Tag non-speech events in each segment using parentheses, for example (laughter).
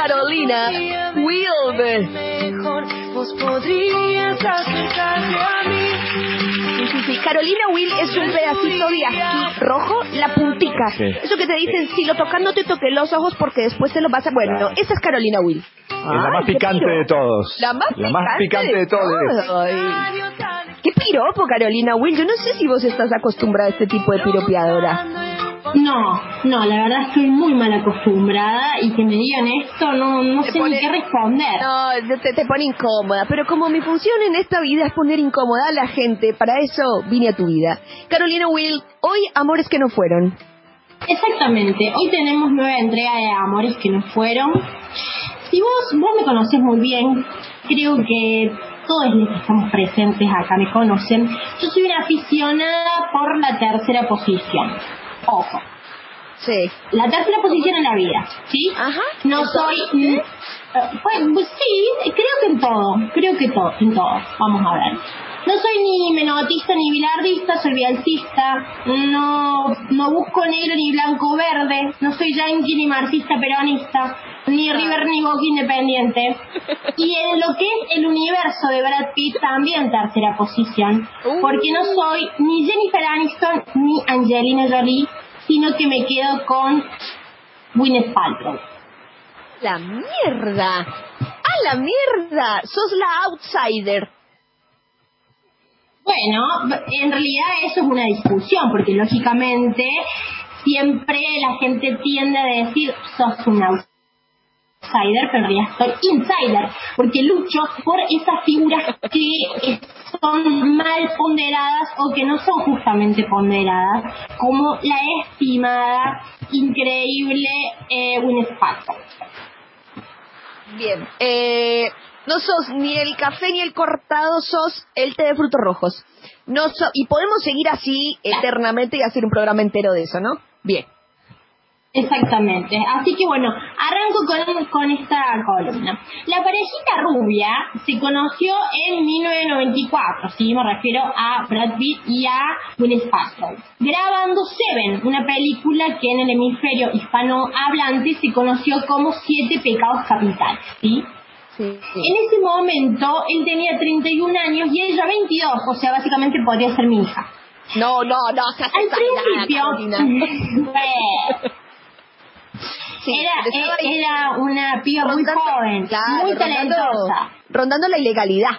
Carolina mí. Sí, sí, sí. Carolina Will es un pedacito de aquí rojo, la puntica. Sí. Eso que te dicen, si lo tocas no te toques los ojos porque después te lo vas a... Bueno, Claro. esa es Carolina Will. Es la más picante piro. de todos. La más picante de todos. Ay. Qué piropo, Carolina Will. Yo no sé si vos estás acostumbrada a este tipo de piropeadora. No, no, la verdad estoy muy mal acostumbrada y que me digan esto no, no Te sé pone- ni qué responder. No, te, te pone incómoda. Pero como mi función en esta vida es poner incómoda a la gente, para eso vine a tu vida. Carolina Will, hoy amores que no fueron. Exactamente, hoy tenemos nueva entrega de Amores que no fueron. Si vos, vos me conocés muy bien, creo que todos los que estamos presentes acá me conocen. Yo soy una aficionada por la tercera posición. Ojo, Sí. la tercera posición en la vida, ¿sí? Ajá. No soy... mm, eh, Pues, pues sí, creo que en todo, creo que todo, en todo, vamos a ver. No soy ni menotista ni bilardista, soy bielcista, no, no busco negro ni blanco verde, no soy yankee ni marxista peronista, ni River ni Boca independiente. Y en lo que es el universo de Brad Pitt también tercera posición, porque no soy ni Jennifer Aniston ni Angelina Jolie, sino que me quedo con Gwyneth Paltrow. La mierda. ¡A la mierda! Sos la outsider. Bueno, en realidad eso es una discusión, porque lógicamente siempre la gente tiende a decir sos un outsider, pero en realidad soy insider, porque lucho por esas figuras que son mal ponderadas o que no son justamente ponderadas, como la estimada, increíble eh, Gwyneth Paltrow. Bien. Eh, no sos ni el café ni el cortado, sos el té de frutos rojos. No so- y podemos seguir así eternamente y hacer un programa entero de eso, ¿no? Bien. Exactamente. Así que bueno, arranco con, con esta columna. La parejita rubia se conoció en 1994, sí, me refiero a Brad Pitt y a Gwyneth Paltrow, grabando Seven, una película que en el hemisferio hispanohablante se conoció como Siete Pecados Capitales, ¿sí? Sí. En ese momento él tenía 31 años y ella 22, o sea, básicamente podría ser mi hija. No, no, no, se hace Al principio. (laughs) Bueno, Sí, era, ahí era una piba muy joven, claro, muy rondando- talentosa. Rondando la ilegalidad.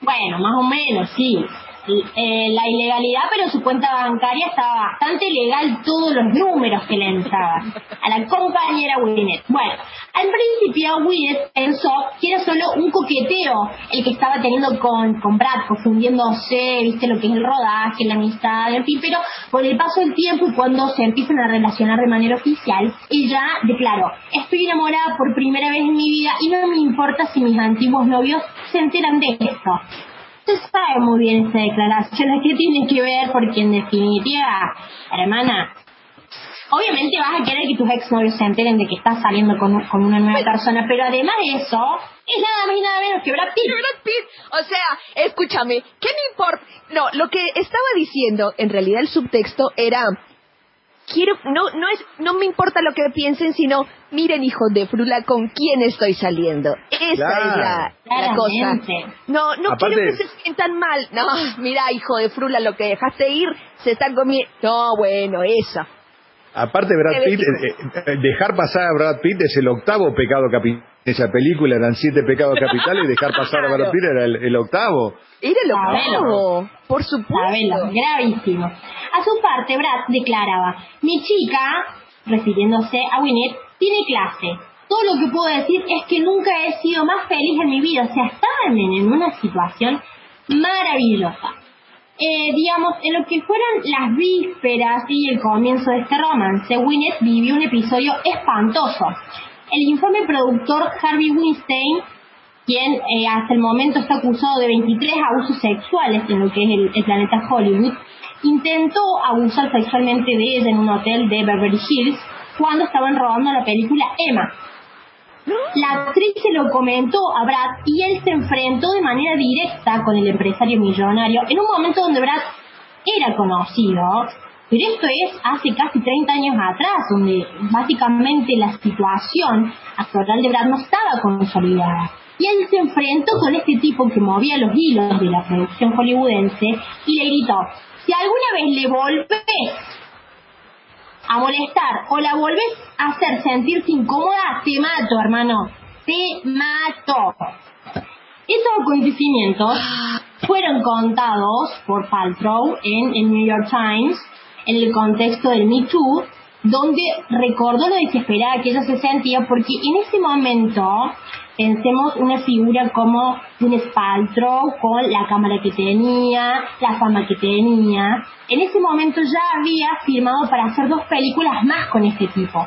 Bueno, más o menos, sí. Eh, la ilegalidad, pero su cuenta bancaria estaba bastante legal, todos los números que le entraban a la compañera Winnet. Bueno, al principio Winnet pensó que era solo un coqueteo el que estaba teniendo con, con Brad, confundiéndose, viste lo que es el rodaje, la amistad, en fin, pero con el paso del tiempo y cuando se empiezan a relacionar de manera oficial, ella declaró, estoy enamorada por primera vez en mi vida y no me importa si mis antiguos novios se enteran de esto. Usted sabe muy bien esa declaración, ¿qué tiene que ver? Porque en definitiva, hermana, obviamente vas a querer que tus exnovios se enteren de que estás saliendo con, con una nueva persona, pero además de eso, es nada más y nada menos que Brad Pitt. Brad Pitt. O sea, escúchame, ¿qué me importa? No, lo que estaba diciendo, en realidad el subtexto era quiero no no es no me importa lo que piensen, sino miren hijos de frula con quién estoy saliendo. Esa Claro. es la, la cosa. No, no Aparte- quiero que se sientan mal. No, mira, hijo de frula, lo que dejaste ir, se están comiendo. No, bueno, eso. Aparte, Brad Pitt, eh, eh, dejar pasar a Brad Pitt es el octavo pecado capital. Esa película eran siete pecados capitales y dejar pasar a Brad Pitt era el, el octavo. Era lo Sabelo. octavo, por supuesto. gravísimo. A su parte, Brad declaraba, mi chica, refiriéndose a Winnet, tiene clase. Todo lo que puedo decir es que nunca he sido más feliz en mi vida. O sea, estaban en una situación maravillosa. Eh, digamos, en lo que fueron las vísperas y el comienzo de este romance, Winnet vivió un episodio espantoso. El infame productor Harvey Weinstein quien eh, hasta el momento está acusado de 23 abusos sexuales en lo que es el, el planeta Hollywood, intentó abusar sexualmente de ella en un hotel de Beverly Hills cuando estaban rodando la película Emma. La actriz se lo comentó a Brad y él se enfrentó de manera directa con el empresario millonario en un momento donde Brad era conocido Pero esto es hace casi 30 años atrás, donde básicamente la situación actoral de Brad no estaba consolidada. Y él se enfrentó con este tipo que movía los hilos de la producción hollywoodense y le gritó, si alguna vez le volvés a molestar o la volvés a hacer sentirse incómoda, te mato, hermano. Te mato. Esos acontecimientos fueron contados por Paltrow en el New York Times en el contexto del Me Too, donde recordó lo desesperada que ella se sentía porque en ese momento pensemos una figura como un espaltro con la cámara que tenía, la fama que tenía. En ese momento ya había firmado para hacer dos películas más con este tipo.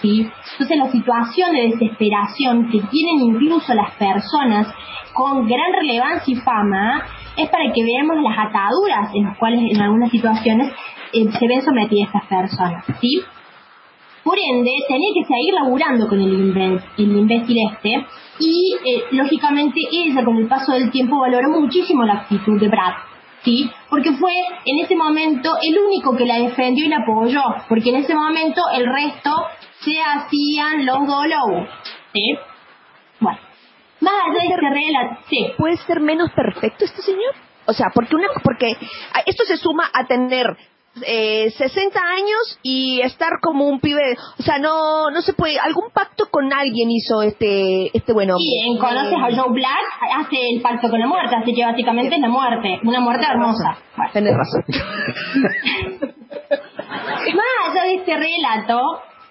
¿sí? Entonces la situación de desesperación que tienen incluso las personas con gran relevancia y fama es para que veamos las ataduras en las cuales en algunas situaciones eh, se ven sometidas estas personas. ¿sí? Por ende, tenía que seguir laburando con el, imbécil este y eh, lógicamente ella con el paso del tiempo valoró muchísimo la actitud de Brad. ¿Sí? Porque fue en ese momento el único que la defendió y la apoyó, porque en ese momento el resto se hacían los dolos. ¿Sí? Más allá de este relato, sí. ¿Puede ser menos perfecto este señor? O sea, porque una, porque esto se suma a tener eh, 60 años y estar como un pibe, o sea, no no se puede, algún pacto con alguien hizo este este bueno. Sí, conoces a Joe Black, hace el pacto con la muerte, así que básicamente es la muerte, una muerte hermosa. Bueno. Tenés razón. Más allá de este relato,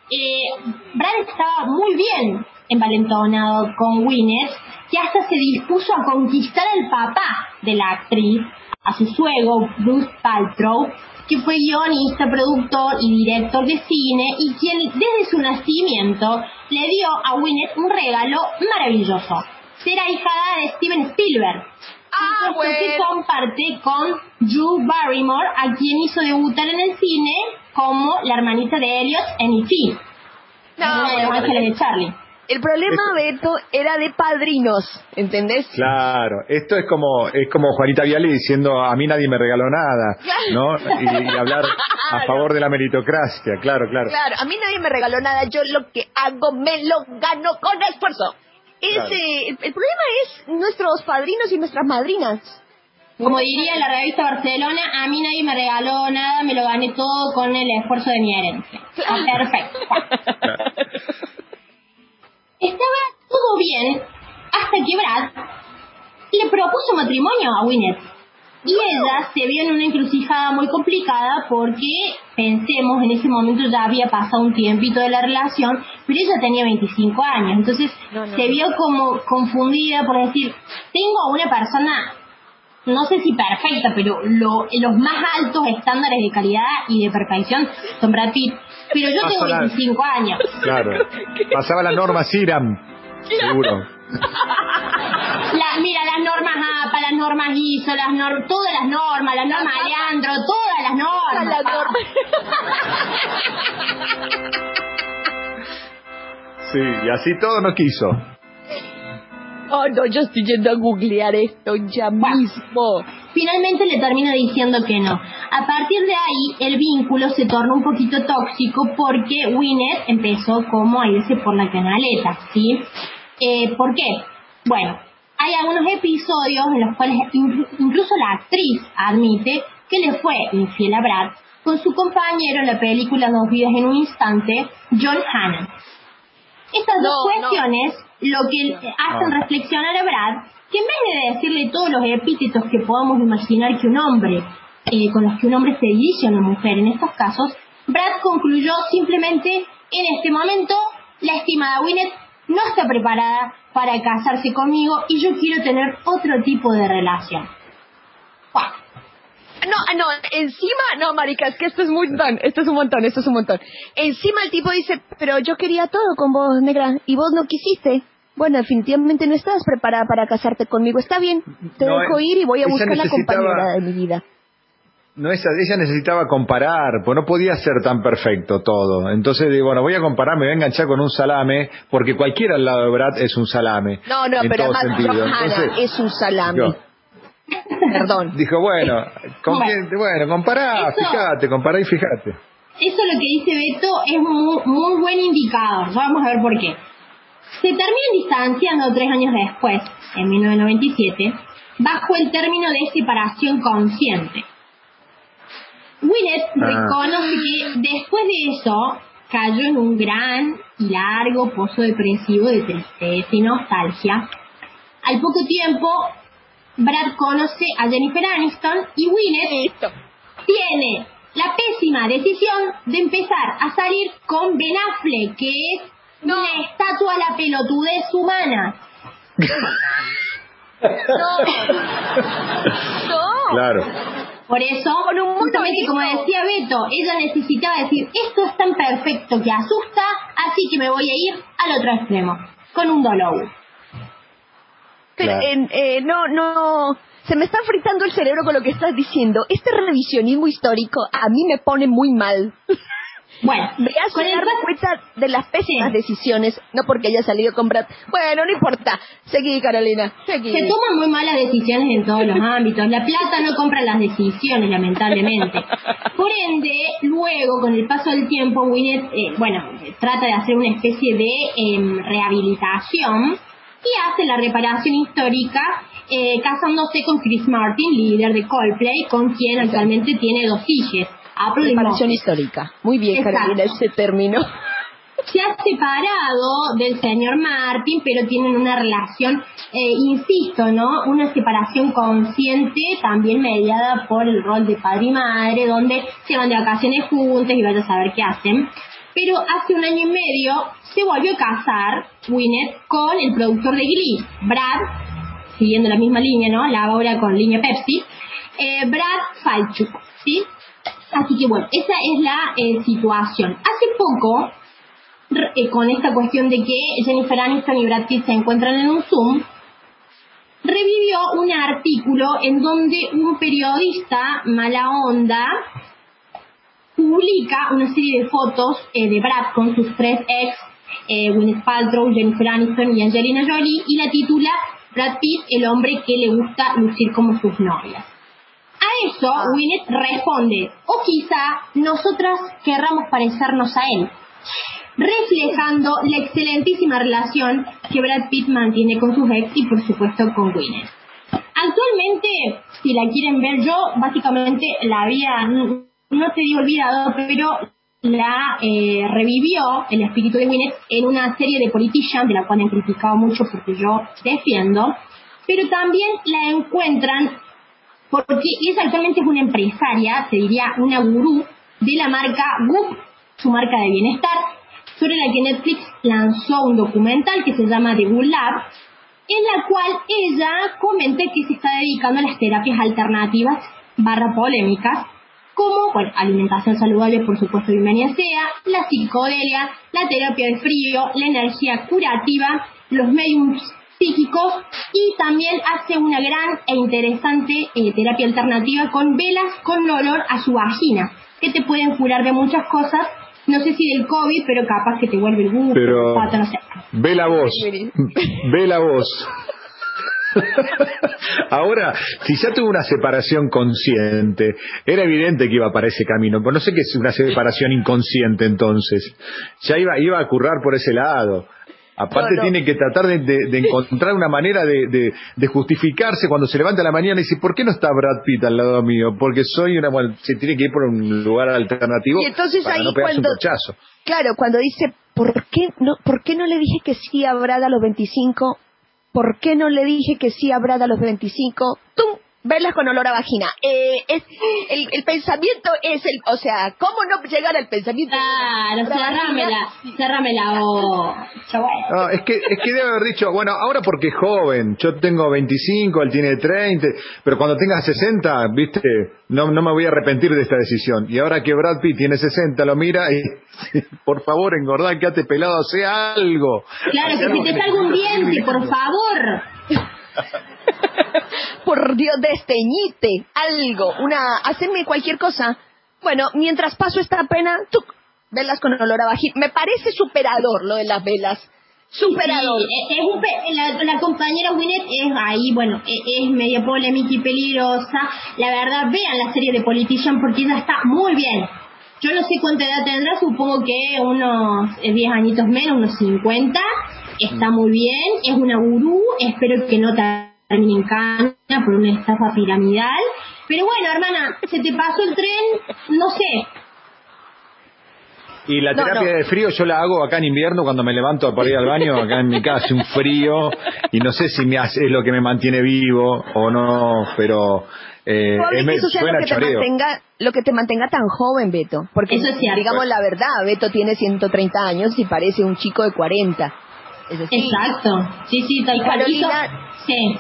eh, Brad estaba muy bien envalentonado con Winnet, que hasta se dispuso a conquistar al papá de la actriz, a su suegro, Bruce Paltrow, que fue guionista, productor y director de cine y quien desde su nacimiento le dio a Winnet un regalo maravilloso, ser ahijada de Steven Spielberg. Ah, bueno. que comparte con Drew Barrymore, a quien hizo debutar en el cine como la hermanita de Elliot en E.T. No, bueno, de Charlie. El problema, Beto, era de padrinos, ¿entendés? Claro, esto es como es como Juanita Viale diciendo a mí nadie me regaló nada, ¿no? Y, y (laughs) hablar a favor de la meritocracia, claro, claro. Claro, a mí nadie me regaló nada, yo lo que hago me lo gano con esfuerzo. Ese, Claro. el, el problema es nuestros padrinos y nuestras madrinas. Como diría la revista Barcelona, a mí nadie me regaló nada, me lo gané todo con el esfuerzo de mi herencia. Perfecto. Estaba todo bien hasta que Brad le propuso matrimonio a Winnet. Y ella se vio en una encrucijada muy complicada porque, pensemos, en ese momento ya había pasado un tiempito de la relación, pero ella tenía 25 años. Entonces No, no. se vio como confundida por decir, tengo a una persona no sé si perfecta, pero lo- los más altos estándares de calidad y de perfección son Brad Pitt. Pero yo tengo Pasa la- 25 años. Claro. Pasaba la norma Siram, seguro. La- mira, las normas APA, las normas ISO, las nor- todas las normas, las normas Leandro, todas las normas. La norma. Sí, y así todo no quiso. Oh, no, yo estoy yendo a googlear esto ya mismo. Finalmente le termina diciendo que no. A partir de ahí, el vínculo se torna un poquito tóxico porque Winnet empezó como a irse por la canaleta, ¿sí? Eh, ¿Por qué? Bueno, hay algunos episodios en los cuales in- incluso la actriz admite que le fue infiel a Brad con su compañero en la película Dos vidas en un instante, John Hannan. Estas dos no. Lo que hacen No. reflexionar a Brad que en vez de decirle todos los epítetos que podamos imaginar que un hombre, eh, con los que un hombre se dirige a una mujer en estos casos, Brad concluyó simplemente en este momento la estimada Winnet no está preparada para casarse conmigo y yo quiero tener otro tipo de relación. Bueno, No, ah, no, encima, no, marica, es que esto es un montón, esto es un montón, esto es un montón. Encima el tipo dice, pero yo quería todo con vos, negra, y vos no quisiste. Bueno, definitivamente no estabas preparada para casarte conmigo. Está bien, te No, dejo ir y voy a ella buscar la compañera de mi vida. No esa, ella necesitaba comparar, pues no podía ser tan perfecto todo. Entonces digo, bueno, voy a comparar, me voy a enganchar con un salame, porque cualquiera al lado de Brad es un salame. No, no, en pero todo además Entonces, es un salami. yo- Perdón. Dijo, bueno, ¿con Bueno. quién? Bueno, compará, Eso- fíjate, compará y fíjate. Eso lo que dice Beto es muy, muy buen indicador. Ya vamos a ver por qué. Se terminan distanciando tres años después, en 1997, bajo el término de separación consciente. Winnet Ah. reconoce que después de eso cayó en un gran y largo pozo depresivo de tristeza y nostalgia. Al poco tiempo, Brad conoce a Jennifer Aniston y Winnet Listo. tiene la pésima decisión de empezar a salir con Ben Affleck, que es No. una estatua a la pelotudez humana. No. No. Claro. Por eso, Con un justamente como decía Beto, ella necesitaba decir, esto es tan perfecto que asusta, así que me voy a ir al otro extremo, con un dolor. Pero, Claro. eh, no, no. Se me está fritando el cerebro con lo que estás diciendo. Este revisionismo histórico a mí me pone muy mal. Bueno, con el darme cuenta de las pésimas Sí. decisiones, no porque haya salido con Brad. Bueno, no importa. Seguí, Carolina. Seguí. Se toman muy malas decisiones en todos los ámbitos. La plata no compra las decisiones, lamentablemente. Por ende, luego, con el paso del tiempo, Winnet, eh, bueno, trata de hacer una especie de em, rehabilitación y hace la reparación histórica eh, casándose con Chris Martin, líder de Coldplay, con quien actualmente tiene dos hijas. Aplaudimos. Reparación histórica. Muy bien, Exacto. Carolina, ese término. se ha separado del señor Martin, pero tienen una relación, eh, insisto, ¿no? Una separación consciente, también mediada por el rol de padre y madre, donde se van de vacaciones juntos y vaya a saber qué hacen. Pero hace un año y medio se volvió a casar Winnet con el productor de Glee, Brad, siguiendo la misma línea, ¿no? La ahora con línea Pepsi, eh, Brad Falchuk, ¿sí? Así que bueno, esa es la eh, situación. Hace poco, eh, con esta cuestión de que Jennifer Aniston y Brad Pitt se encuentran en un Zoom, revivió un artículo en donde un periodista mala onda publica una serie de fotos eh, de Brad con sus tres ex, eh, Gwyneth Jennifer Aniston y Angelina Jolie, y la titula Brad Pitt, el hombre que le gusta lucir como sus novias. Eso, Winnet responde, o quizá nosotras querramos parecernos a él, reflejando la excelentísima relación que Brad Pitt mantiene con sus ex y por supuesto con Winnet. Actualmente, si la quieren ver yo, básicamente la había, no no te digo olvidado, pero la eh, revivió el espíritu de Winnet en una serie de Politician, de la cual han criticado mucho porque yo defiendo, pero también la encuentran porque ella actualmente es una empresaria, te diría una gurú de la marca Goop, su marca de bienestar, sobre la que Netflix lanzó un documental que se llama The Good Lab, en la cual ella comenta que se está dedicando a las terapias alternativas barra polémicas, como bueno, alimentación saludable, por supuesto, bienvenida sea, la psicodelia, la terapia del frío, la energía curativa, los mediums psíquicos y también hace una gran e interesante eh, terapia alternativa con velas con olor a su vagina, que te pueden curar de muchas cosas, no sé si del COVID, pero capaz que te vuelve el gusto, Pero- pato, no sé. Ve la voz. Ve la voz. Ahora, si ya tuvo una separación consciente, era evidente que iba para ese camino, pero no sé qué es una separación inconsciente entonces. Ya iba, iba a currar por ese lado. Aparte No, no. tiene que tratar de, de- de encontrar una manera de, de- justificarse cuando se levanta a la mañana y dice, ¿por qué no está Brad Pitt al lado mío? Porque soy una... Bueno, se tiene que ir por un lugar alternativo Y entonces para ahí no cuando- un. Claro, cuando dice, ¿por qué no, ¿por qué no le dije que sí a Brad a los 25? ¿Por qué no le dije que sí a Brad a los 25? ¡Tum! Velas con olor a vagina. Eh, es, el, el pensamiento es el, o sea, ¿cómo no llegar al pensamiento? Claro, Olor a cerrame vagina? la, cerrame la boca. Bueno. No, es que, es que debe haber dicho, bueno, ahora porque es joven, yo tengo 25, él tiene 30, pero cuando tenga 60, viste, no, no me voy a arrepentir de esta decisión. Y ahora que Brad Pitt tiene 60, lo mira y, por favor, engordá, quédate pelado, hace algo. Claro, Hacé que algo si te salga un diente, por favor. (laughs) Por Dios, desteñite, algo, una, hacerme cualquier cosa. Bueno, mientras paso esta pena, ¡tuc! velas con olor a vagina. Me parece superador lo de las velas. Superado. Sí, es- es un la, compañera Winnet es ahí, bueno, e- es, media polémica y peligrosa. La verdad, vean la serie de Politician porque ella está muy bien. Yo no sé cuánta edad tendrá, supongo que unos eh, 10 añitos menos, unos 50. Está muy bien, es una gurú, espero que no termine en cana por una estafa piramidal. Pero bueno, hermana, se te pasó el tren, no sé, Y la terapia no. de frío yo la hago acá en invierno cuando me levanto para ir al baño, acá en mi casa, hace un frío y no sé si me hace, es lo que me mantiene vivo o no, pero eh, es que eso lo que, te mantenga, lo que te mantenga tan joven, Beto. Porque, Eso es cierto. digamos la verdad, Beto tiene 130 años y parece un chico de 40. Es decir, Exacto, sí, sí, tal cual. Carolina- Sí.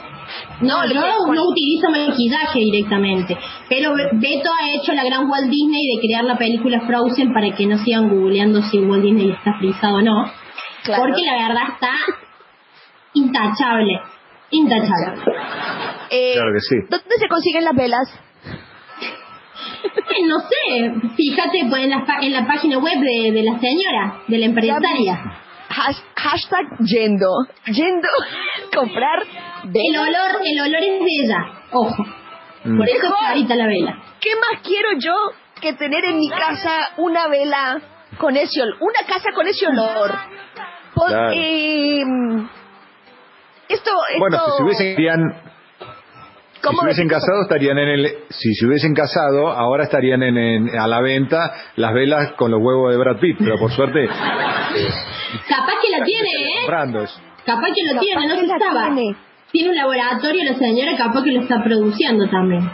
No, yo no utilizo maquillaje directamente, pero Be- Beto ha hecho la gran Walt Disney de crear la película Frozen para que no sigan googleando si Walt Disney está frisado o no, Claro. porque la verdad está intachable, intachable. eh, Claro que sí. ¿Dónde se consiguen las velas? Eh, No sé, fíjate pues, en, la, en la página web de, de la señora, de la empresaria. Has- hashtag yendo. Yendo comprar El velas. olor, el olor es de ella, ojo. Mm. Por eso ahorita la vela. ¿Qué más quiero yo que tener en mi casa una vela con ese olor? Una casa con ese olor. Pod- Claro. eh, esto, esto, Bueno, si se hubiesen, estarían- si ¿cómo se hubiesen casado estarían en el, si se hubiesen casado ahora estarían en, en- a la venta las velas con los huevos de Brad Pitt, pero por suerte Capaz que la (laughs) tiene, ¿eh? comprando eso. Capaz que lo Capaz tiene, no se estaba. tiene. Tiene un laboratorio la señora, capaz que lo está produciendo también.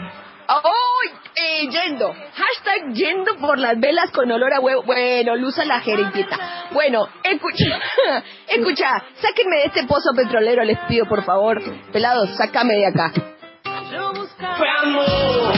¡Ay! Eh, yendo. Hashtag yendo por las velas con olor a huevo. Bueno, luza la jeringuita. Bueno, escucha, (laughs) escucha, sáquenme de este pozo petrolero, les pido por favor. Pelados, sácame de acá. Yo buscaba amor